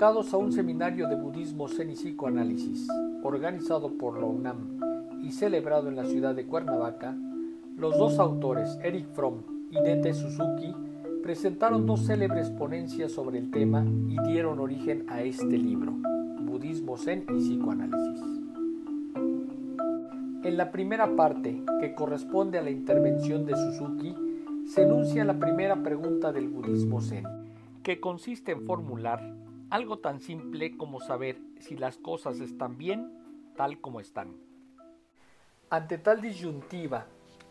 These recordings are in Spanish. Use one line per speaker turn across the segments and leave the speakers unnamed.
Convocados a un seminario de budismo zen y psicoanálisis, organizado por la UNAM y celebrado en la ciudad de Cuernavaca, los dos autores, Eric Fromm y Dete Suzuki, presentaron dos célebres ponencias sobre el tema y dieron origen a este libro, Budismo Zen y Psicoanálisis. En la primera parte, que corresponde a la intervención de Suzuki, se enuncia la primera pregunta del budismo zen, que consiste en formular algo tan simple como saber si las cosas están bien tal como están. Ante tal disyuntiva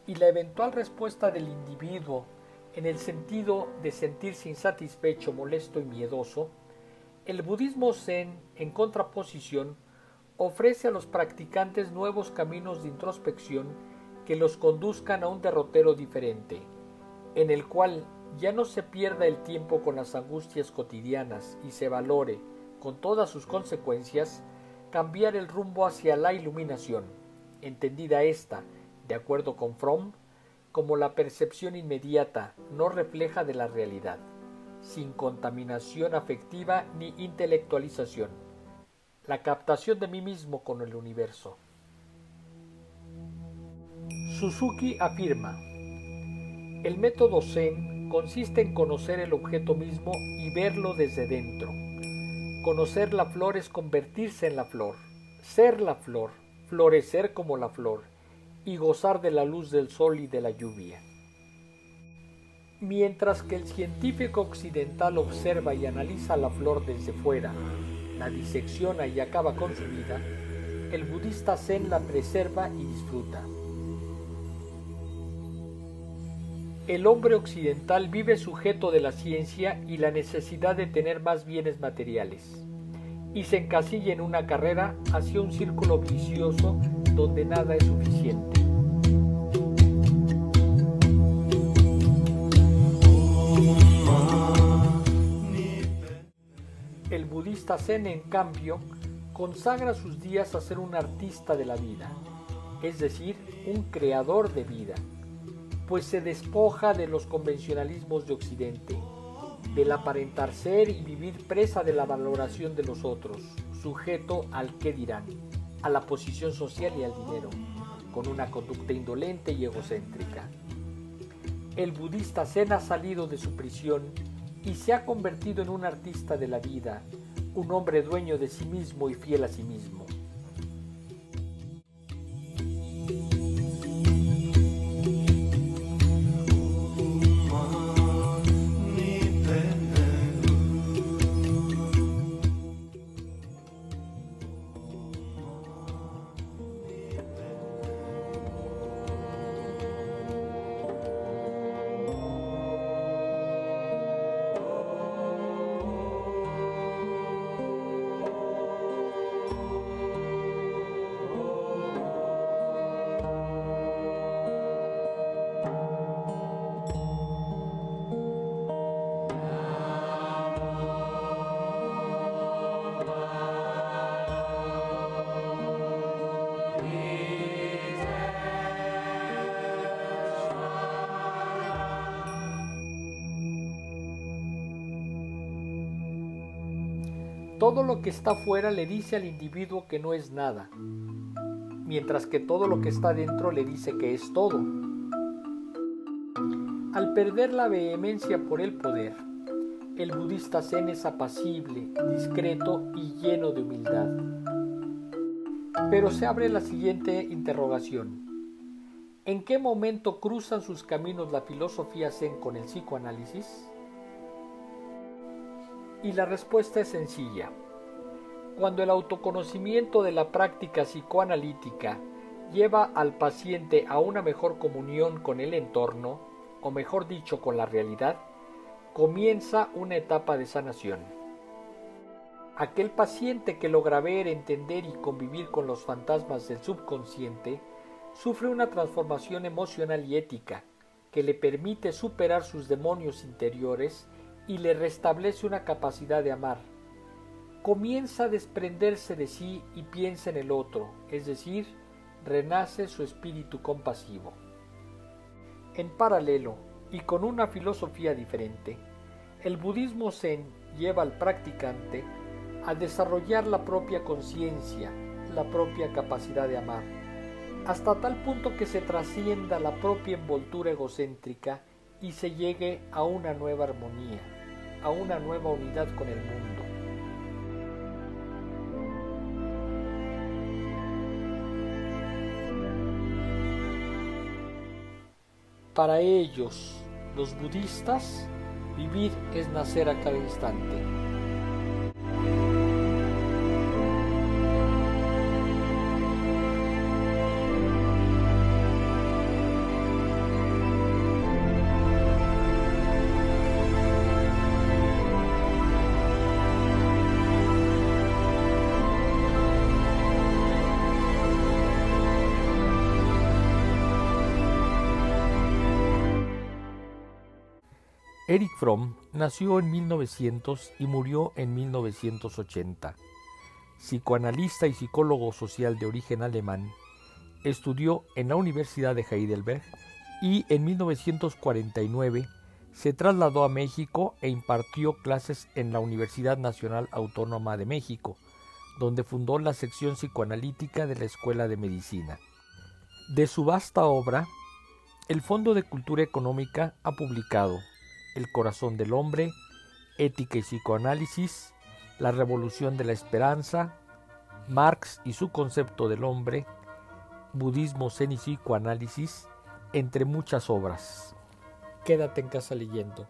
y la eventual respuesta del individuo en el sentido de sentirse insatisfecho, molesto y miedoso, el budismo zen, en contraposición, ofrece a los practicantes nuevos caminos de introspección que los conduzcan a un derrotero diferente, en el cual ya no se pierda el tiempo con las angustias cotidianas y se valore, con todas sus consecuencias, cambiar el rumbo hacia la iluminación, entendida esta, de acuerdo con Fromm, como la percepción inmediata, no refleja de la realidad, sin contaminación afectiva ni intelectualización, la captación de mí mismo con el universo. Suzuki afirma, el método Zen consiste en conocer el objeto mismo y verlo desde dentro. Conocer la flor es convertirse en la flor, ser la flor, florecer como la flor y gozar de la luz del sol y de la lluvia. Mientras que el científico occidental observa y analiza la flor desde fuera, la disecciona y acaba con su vida, el budista zen la preserva y disfruta. El hombre occidental vive sujeto de la ciencia y la necesidad de tener más bienes materiales, y se encasilla en una carrera hacia un círculo vicioso donde nada es suficiente. El budista Zen, en cambio, consagra sus días a ser un artista de la vida, es decir, un creador de vida pues se despoja de los convencionalismos de Occidente, del aparentar ser y vivir presa de la valoración de los otros, sujeto al qué dirán, a la posición social y al dinero, con una conducta indolente y egocéntrica. El budista Zen ha salido de su prisión y se ha convertido en un artista de la vida, un hombre dueño de sí mismo y fiel a sí mismo. Todo lo que está fuera le dice al individuo que no es nada, mientras que todo lo que está dentro le dice que es todo. Al perder la vehemencia por el poder, el budista zen es apacible, discreto y lleno de humildad. Pero se abre la siguiente interrogación. ¿En qué momento cruzan sus caminos la filosofía zen con el psicoanálisis? Y la respuesta es sencilla. Cuando el autoconocimiento de la práctica psicoanalítica lleva al paciente a una mejor comunión con el entorno, o mejor dicho, con la realidad, comienza una etapa de sanación. Aquel paciente que logra ver, entender y convivir con los fantasmas del subconsciente sufre una transformación emocional y ética que le permite superar sus demonios interiores y le restablece una capacidad de amar. Comienza a desprenderse de sí y piensa en el otro, es decir, renace su espíritu compasivo. En paralelo, y con una filosofía diferente, el budismo zen lleva al practicante a desarrollar la propia conciencia, la propia capacidad de amar, hasta tal punto que se trascienda la propia envoltura egocéntrica y se llegue a una nueva armonía, a una nueva unidad con el mundo. Para ellos, los budistas, vivir es nacer a cada instante. Eric Fromm nació en 1900 y murió en 1980. Psicoanalista y psicólogo social de origen alemán, estudió en la Universidad de Heidelberg y en 1949 se trasladó a México e impartió clases en la Universidad Nacional Autónoma de México, donde fundó la sección psicoanalítica de la Escuela de Medicina. De su vasta obra, el Fondo de Cultura Económica ha publicado el corazón del hombre, Ética y psicoanálisis, La revolución de la esperanza, Marx y su concepto del hombre, Budismo, Zen y psicoanálisis, entre muchas obras. Quédate en casa leyendo.